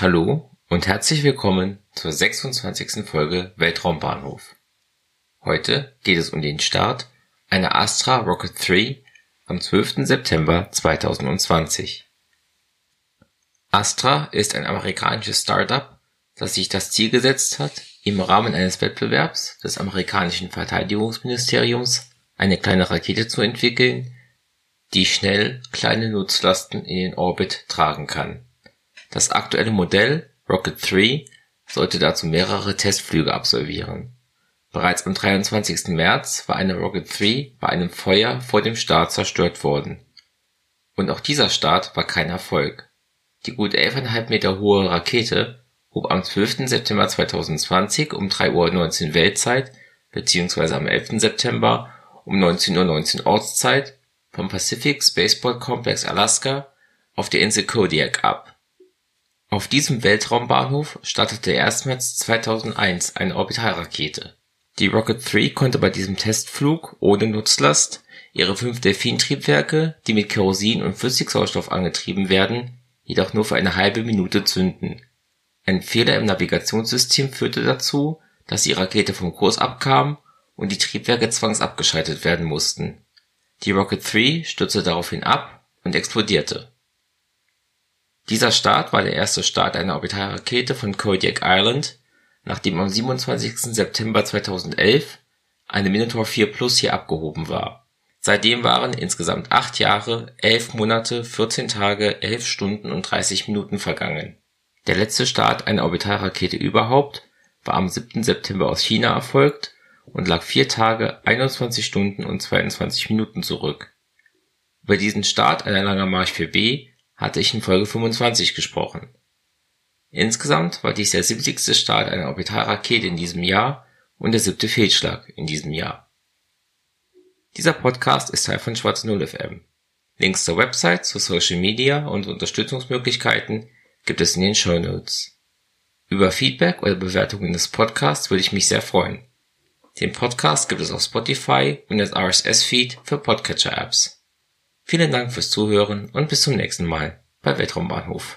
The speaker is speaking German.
Hallo und herzlich willkommen zur 26. Folge Weltraumbahnhof. Heute geht es um den Start einer Astra Rocket 3 am 12. September 2020. Astra ist ein amerikanisches Startup, das sich das Ziel gesetzt hat, im Rahmen eines Wettbewerbs des amerikanischen Verteidigungsministeriums eine kleine Rakete zu entwickeln, die schnell kleine Nutzlasten in den Orbit tragen kann das aktuelle Modell Rocket 3 sollte dazu mehrere Testflüge absolvieren. Bereits am 23. März war eine Rocket 3 bei einem Feuer vor dem Start zerstört worden. Und auch dieser Start war kein Erfolg. Die gut 11,5 Meter hohe Rakete hob am 12. September 2020 um 3:19 Uhr Weltzeit bzw. am 11. September um 19:19 Uhr Ortszeit vom Pacific Spaceport Complex Alaska auf der Insel Kodiak ab auf diesem Weltraumbahnhof startete erstmals 2001 eine Orbitalrakete. Die Rocket 3 konnte bei diesem Testflug ohne Nutzlast ihre fünf Delphin-Triebwerke, die mit Kerosin und Flüssigsauerstoff angetrieben werden, jedoch nur für eine halbe Minute zünden. Ein Fehler im Navigationssystem führte dazu, dass die Rakete vom Kurs abkam und die Triebwerke zwangsabgeschaltet werden mussten. Die Rocket 3 stürzte daraufhin ab und explodierte dieser Start war der erste Start einer Orbitalrakete von Kodiak Island, nachdem am 27. September 2011 eine Minotaur 4 Plus hier abgehoben war. Seitdem waren insgesamt acht Jahre, elf Monate, 14 Tage, 11 Stunden und 30 Minuten vergangen. Der letzte Start einer Orbitalrakete überhaupt war am 7. September aus China erfolgt und lag vier Tage, 21 Stunden und 22 Minuten zurück. Über diesen Start einer Langer Marsch 4B hatte ich in Folge 25 gesprochen. Insgesamt war dies der 70. Start einer Orbitalrakete in diesem Jahr und der siebte Fehlschlag in diesem Jahr. Dieser Podcast ist Teil von Schwarz Null FM. Links zur Website, zu Social Media und Unterstützungsmöglichkeiten gibt es in den Show Notes. Über Feedback oder Bewertungen des Podcasts würde ich mich sehr freuen. Den Podcast gibt es auf Spotify und als RSS-Feed für Podcatcher-Apps. Vielen Dank fürs Zuhören und bis zum nächsten Mal bei Weltraumbahnhof